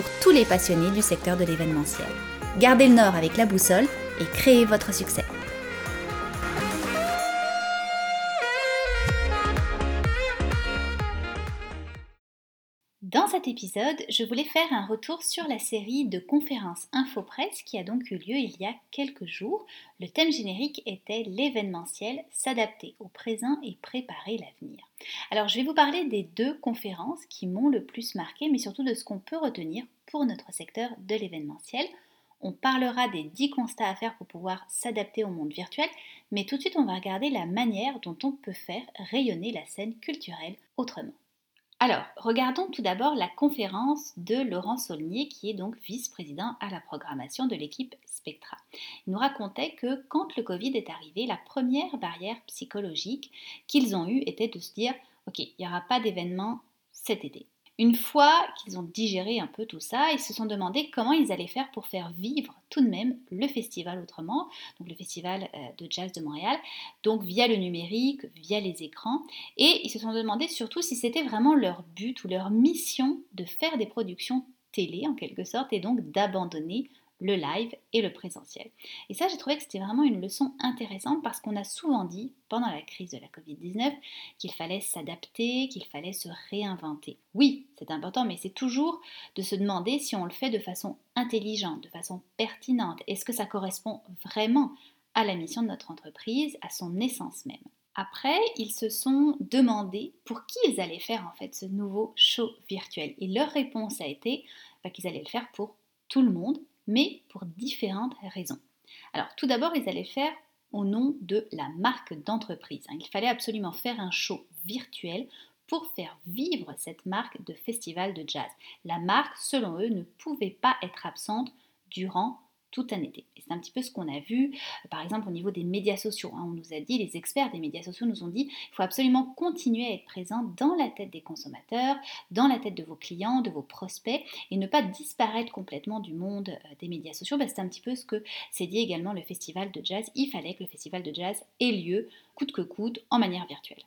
pour tous les passionnés du secteur de l'événementiel. Gardez le nord avec la boussole et créez votre succès. Dans cet épisode, je voulais faire un retour sur la série de conférences InfoPresse qui a donc eu lieu il y a quelques jours. Le thème générique était l'événementiel, s'adapter au présent et préparer l'avenir. Alors je vais vous parler des deux conférences qui m'ont le plus marqué, mais surtout de ce qu'on peut retenir pour notre secteur de l'événementiel. On parlera des 10 constats à faire pour pouvoir s'adapter au monde virtuel, mais tout de suite on va regarder la manière dont on peut faire rayonner la scène culturelle autrement. Alors, regardons tout d'abord la conférence de Laurent Saulnier, qui est donc vice-président à la programmation de l'équipe Spectra. Il nous racontait que quand le Covid est arrivé, la première barrière psychologique qu'ils ont eue était de se dire, OK, il n'y aura pas d'événement cet été. Une fois qu'ils ont digéré un peu tout ça, ils se sont demandé comment ils allaient faire pour faire vivre tout de même le festival autrement, donc le festival euh, de jazz de Montréal, donc via le numérique, via les écrans, et ils se sont demandé surtout si c'était vraiment leur but ou leur mission de faire des productions télé en quelque sorte et donc d'abandonner le live et le présentiel. Et ça, j'ai trouvé que c'était vraiment une leçon intéressante parce qu'on a souvent dit pendant la crise de la Covid-19 qu'il fallait s'adapter, qu'il fallait se réinventer. Oui, c'est important, mais c'est toujours de se demander si on le fait de façon intelligente, de façon pertinente. Est-ce que ça correspond vraiment à la mission de notre entreprise, à son essence même? Après, ils se sont demandé pour qui ils allaient faire en fait ce nouveau show virtuel. Et leur réponse a été bah, qu'ils allaient le faire pour tout le monde, mais pour différentes raisons. Alors tout d'abord, ils allaient faire au nom de la marque d'entreprise. Il fallait absolument faire un show virtuel pour faire vivre cette marque de festival de jazz. La marque, selon eux, ne pouvait pas être absente durant tout un été. Et c'est un petit peu ce qu'on a vu, euh, par exemple au niveau des médias sociaux. Hein. On nous a dit, les experts des médias sociaux nous ont dit, il faut absolument continuer à être présent dans la tête des consommateurs, dans la tête de vos clients, de vos prospects, et ne pas disparaître complètement du monde euh, des médias sociaux. Bah, c'est un petit peu ce que s'est dit également le festival de jazz. Il fallait que le festival de jazz ait lieu, coûte que coûte, en manière virtuelle.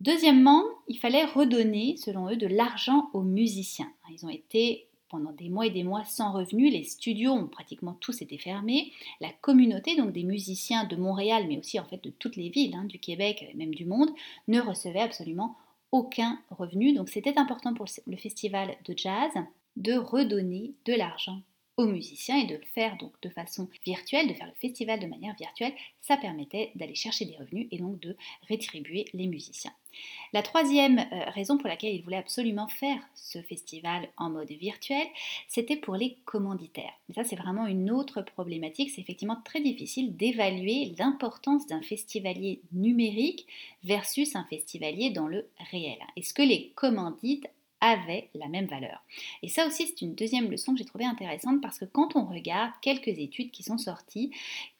Deuxièmement, il fallait redonner, selon eux, de l'argent aux musiciens. Ils ont été pendant des mois et des mois sans revenus. Les studios ont pratiquement tous été fermés. La communauté, donc des musiciens de Montréal, mais aussi en fait de toutes les villes hein, du Québec et même du monde, ne recevait absolument aucun revenu. Donc c'était important pour le festival de jazz de redonner de l'argent musiciens et de le faire donc de façon virtuelle, de faire le festival de manière virtuelle, ça permettait d'aller chercher des revenus et donc de rétribuer les musiciens. La troisième euh, raison pour laquelle ils voulaient absolument faire ce festival en mode virtuel, c'était pour les commanditaires. Et ça, c'est vraiment une autre problématique. C'est effectivement très difficile d'évaluer l'importance d'un festivalier numérique versus un festivalier dans le réel. Est-ce que les commandites avaient la même valeur. Et ça aussi, c'est une deuxième leçon que j'ai trouvée intéressante parce que quand on regarde quelques études qui sont sorties,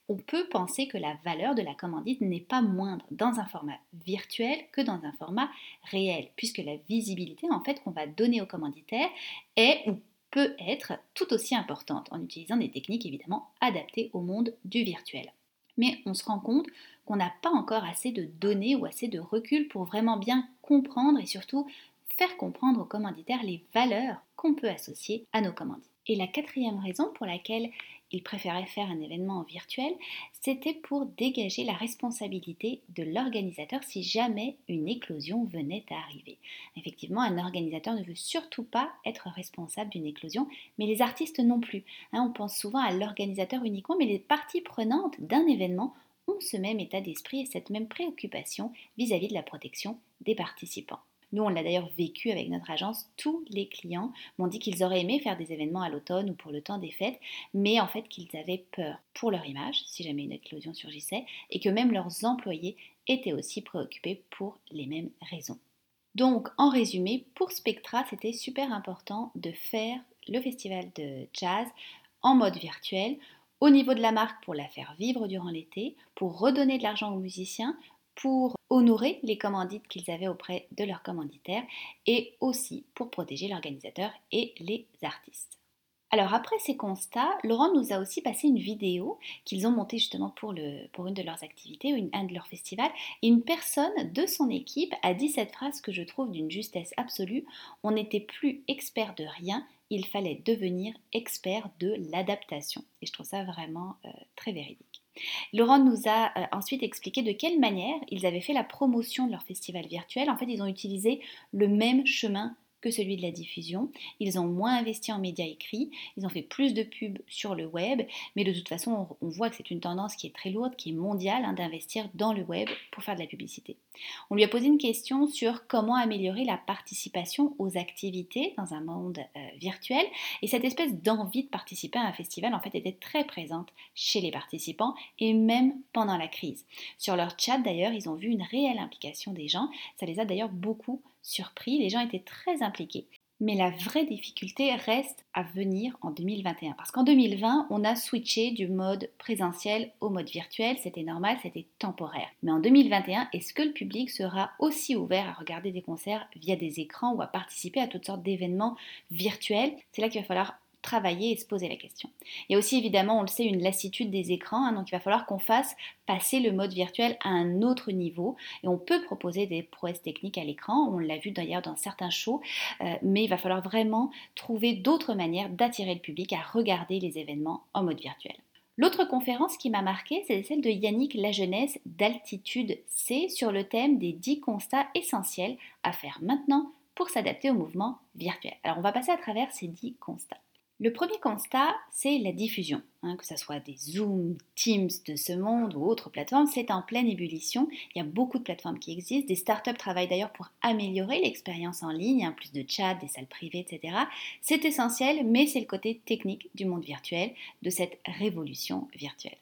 on peut penser que la valeur de la commandite n'est pas moindre dans un format virtuel que dans un format réel, puisque la visibilité en fait qu'on va donner aux commanditaires est ou peut être tout aussi importante en utilisant des techniques évidemment adaptées au monde du virtuel. Mais on se rend compte qu'on n'a pas encore assez de données ou assez de recul pour vraiment bien comprendre et surtout faire comprendre aux commanditaires les valeurs qu'on peut associer à nos commandites. Et la quatrième raison pour laquelle ils préféraient faire un événement virtuel, c'était pour dégager la responsabilité de l'organisateur si jamais une éclosion venait à arriver. Effectivement, un organisateur ne veut surtout pas être responsable d'une éclosion, mais les artistes non plus. Hein, on pense souvent à l'organisateur uniquement, mais les parties prenantes d'un événement ont ce même état d'esprit et cette même préoccupation vis à -vis de la protection des participants. Nous, on l'a d'ailleurs vécu avec notre agence. Tous les clients m'ont dit qu'ils auraient aimé faire des événements à l'automne ou pour le temps des fêtes, mais en fait qu'ils avaient peur pour leur image, si jamais une éclosion surgissait, et que même leurs employés étaient aussi préoccupés pour les mêmes raisons. Donc, en résumé, pour Spectra, c'était super important de faire le festival de jazz en mode virtuel, au niveau de la marque pour la faire vivre durant l'été, pour redonner de l'argent aux musiciens, pour honorer les commandites qu'ils avaient auprès de leurs commanditaires et aussi pour protéger l'organisateur et les artistes. Alors après ces constats, Laurent nous a aussi passé une vidéo qu'ils ont montée justement pour, une de leurs activités, une, un de leurs festivals. Une personne de son équipe a dit cette phrase que je trouve d'une justesse absolue. On n'était plus expert de rien, il fallait devenir expert de l'adaptation. Et je trouve ça vraiment euh, très véridique. Laurent nous a euh, ensuite expliqué de quelle manière ils avaient fait la promotion de leur festival virtuel. En fait, ils ont utilisé le même chemin que celui de la diffusion. Ils ont moins investi en médias écrits, ils ont fait plus de pubs sur le web, mais de toute façon, on, voit que c'est une tendance qui est très lourde, qui est mondiale, hein, d'investir dans le web pour faire de la publicité. On lui a posé une question sur comment améliorer la participation aux activités dans un monde euh, virtuel, et cette espèce d'envie de participer à un festival, en fait, était très présente chez les participants, et même pendant la crise. Sur leur chat, d'ailleurs, ils ont vu une réelle implication des gens, ça les a d'ailleurs beaucoup surpris, les gens étaient très impliqués. Mais la vraie difficulté reste à venir en 2021. Parce qu'en 2020, on a switché du mode présentiel au mode virtuel. C'était normal, c'était temporaire. Mais en 2021, est-ce que le public sera aussi ouvert à regarder des concerts via des écrans ou à participer à toutes sortes d'événements virtuels? C'est là qu'il va falloir travailler et se poser la question. Il y a aussi évidemment, on le sait, une lassitude des écrans, hein, donc il va falloir qu'on fasse passer le mode virtuel à un autre niveau et on peut proposer des prouesses techniques à l'écran, on l'a vu d'ailleurs dans certains shows, euh, mais il va falloir vraiment trouver d'autres manières d'attirer le public à regarder les événements en mode virtuel. L'autre conférence qui m'a marqué, c'est celle de Yannick Lajeunesse d'Altitude C sur le thème des 10 constats essentiels à faire maintenant pour s'adapter au mouvement virtuel. Alors on va passer à travers ces 10 constats. Le premier constat, c'est la diffusion. Hein, que ce soit des Zoom, Teams de ce monde ou autres plateformes, c'est en pleine ébullition. Il y a beaucoup de plateformes qui existent. Des startups travaillent d'ailleurs pour améliorer l'expérience en ligne, hein, plus de chat, des salles privées, etc. C'est essentiel, mais c'est le côté technique du monde virtuel, de cette révolution virtuelle.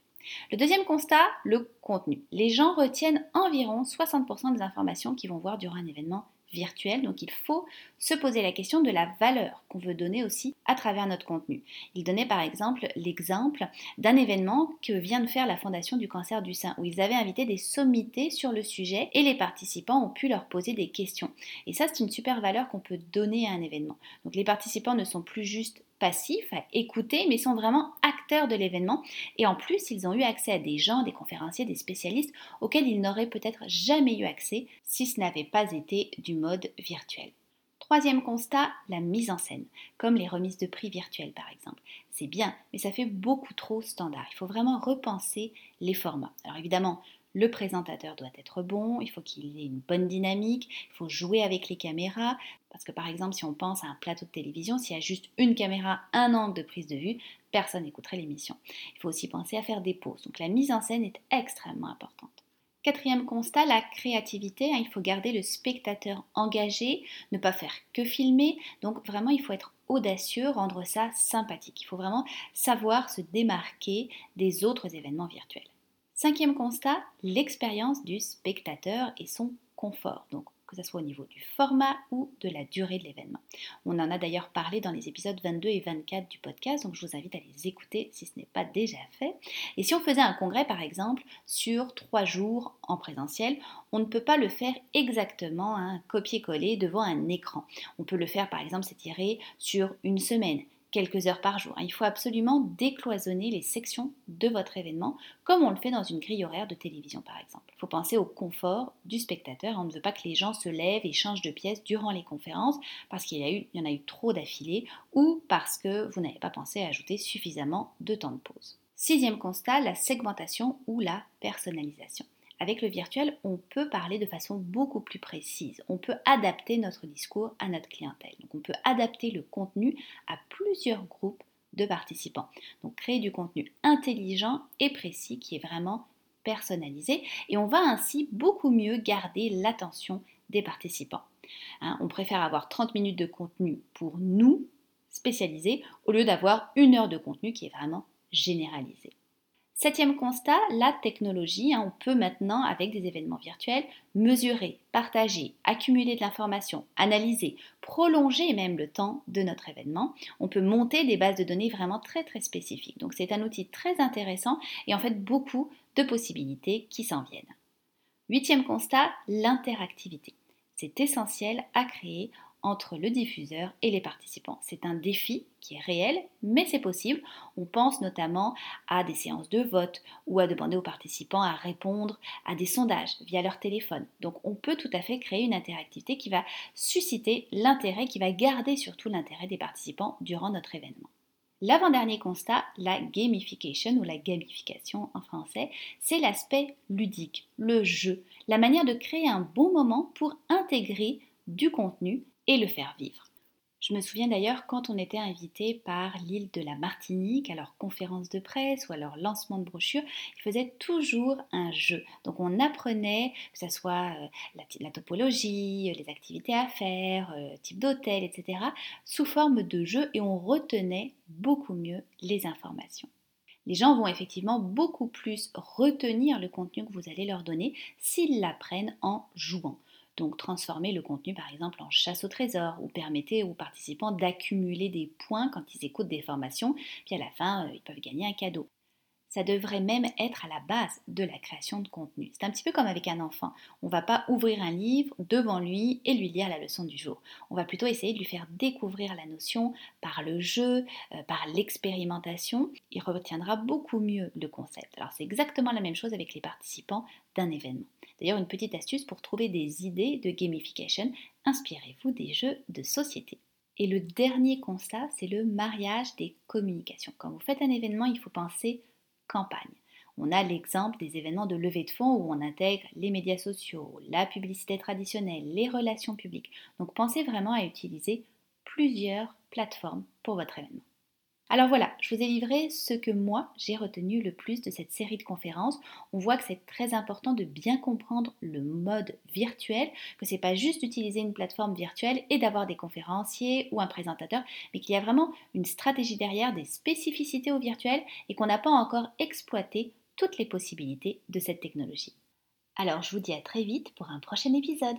Le deuxième constat, le contenu. Les gens retiennent environ 60% des informations qu'ils vont voir durant un événement virtuel. Donc il faut se poser la question de la valeur qu'on veut donner aussi à travers notre contenu. Il donnait par exemple l'exemple d'un événement que vient de faire la Fondation du cancer du sein, où ils avaient invité des sommités sur le sujet et les participants ont pu leur poser des questions. Et ça, c'est une super valeur qu'on peut donner à un événement. Donc les participants ne sont plus juste passifs à écouter, mais sont vraiment acteurs de l'événement. Et en plus, ils ont eu accès à des gens, des conférenciers, des spécialistes auxquels ils n'auraient peut-être jamais eu accès si ce n'avait pas été du mode virtuel. Troisième constat, la mise en scène, comme les remises de prix virtuelles par exemple. C'est bien, mais ça fait beaucoup trop standard. Il faut vraiment repenser les formats. Alors évidemment, le présentateur doit être bon, il faut qu'il ait une bonne dynamique, il faut jouer avec les caméras, parce que par exemple si on pense à un plateau de télévision, s'il y a juste une caméra, un angle de prise de vue, personne n'écouterait l'émission. Il faut aussi penser à faire des pauses, donc la mise en scène est extrêmement importante. Quatrième constat, la créativité. Hein, il faut garder le spectateur engagé, ne pas faire que filmer. Donc vraiment, il faut être audacieux, rendre ça sympathique. Il faut vraiment savoir se démarquer des autres événements virtuels. Cinquième constat, l'expérience du spectateur et son confort. Donc que ce soit au niveau du format ou de la durée de l'événement. On en a d'ailleurs parlé dans les épisodes 22 et 24 du podcast, donc je vous invite à les écouter si ce n'est pas déjà fait. Et si on faisait un congrès par exemple sur trois jours en présentiel, on ne peut pas le faire exactement un copier-coller devant un écran. On peut le faire par exemple s'étirer sur une semaine quelques heures par jour. Il faut absolument décloisonner les sections de votre événement, comme on le fait dans une grille horaire de télévision par exemple. Il faut penser au confort du spectateur. On ne veut pas que les gens se lèvent et changent de pièce durant les conférences parce qu'il y, en a eu trop d'affilés ou parce que vous n'avez pas pensé à ajouter suffisamment de temps de pause. Sixième constat, la segmentation ou la personnalisation. Avec le virtuel, on peut parler de façon beaucoup plus précise. On peut adapter notre discours à notre clientèle. Donc on peut adapter le contenu à plusieurs groupes de participants. Donc créer du contenu intelligent et précis qui est vraiment personnalisé et on va ainsi beaucoup mieux garder l'attention des participants. Hein, on préfère avoir 30 minutes de contenu pour nous spécialisés au lieu d'avoir une heure de contenu qui est vraiment généralisé. Septième constat, la technologie. Hein, on peut maintenant, avec des événements virtuels, mesurer, partager, accumuler de l'information, analyser, prolonger même le temps de notre événement. On peut monter des bases de données vraiment très très spécifiques. Donc c'est un outil très intéressant et en fait beaucoup de possibilités qui s'en viennent. Huitième constat, l'interactivité. C'est essentiel à créer entre le diffuseur et les participants. C'est un défi qui est réel, mais c'est possible. On pense notamment à des séances de vote ou à demander aux participants à répondre à des sondages via leur téléphone. Donc on peut tout à fait créer une interactivité qui va susciter l'intérêt, qui va garder surtout l'intérêt des participants durant notre événement. L'avant-dernier constat, la gamification ou la gamification en français, c'est l'aspect ludique, le jeu, la manière de créer un bon moment pour intégrer du contenu et le faire vivre. Je me souviens d'ailleurs quand on était invité par l'île de la Martinique à leur conférence de presse ou à leur lancement de brochure, ils faisaient toujours un jeu. Donc on apprenait, que ce soit euh, la, topologie, les activités à faire, euh, type d'hôtel, etc., sous forme de jeu et on retenait beaucoup mieux les informations. Les gens vont effectivement beaucoup plus retenir le contenu que vous allez leur donner s'ils l'apprennent en jouant. Donc transformer le contenu par exemple en chasse au trésor ou permettez aux participants d'accumuler des points quand ils écoutent des formations, puis à la fin euh, ils peuvent gagner un cadeau. Ça devrait même être à la base de la création de contenu. C'est un petit peu comme avec un enfant. On ne va pas ouvrir un livre devant lui et lui lire la leçon du jour. On va plutôt essayer de lui faire découvrir la notion par le jeu, euh, par l'expérimentation. Il retiendra beaucoup mieux le concept. Alors c'est exactement la même chose avec les participants d'un événement. D'ailleurs, une petite astuce pour trouver des idées de gamification, inspirez-vous des jeux de société. Et le dernier constat, c'est le mariage des communications. Quand vous faites un événement, il faut penser On a l'exemple des événements de levée de fonds où on intègre les médias sociaux, la publicité traditionnelle, les relations publiques. Donc pensez vraiment à utiliser plusieurs plateformes pour votre événement. Alors voilà, je vous ai livré ce que moi j'ai retenu le plus de cette série de conférences. On voit que c'est très important de bien comprendre le mode virtuel, que c'est pas juste d'utiliser une plateforme virtuelle et d'avoir des conférenciers ou un présentateur, mais qu'il y a vraiment une stratégie derrière, des spécificités au virtuel et qu'on n'a pas encore exploité toutes les possibilités de cette technologie. Alors je vous dis à très vite pour un prochain épisode.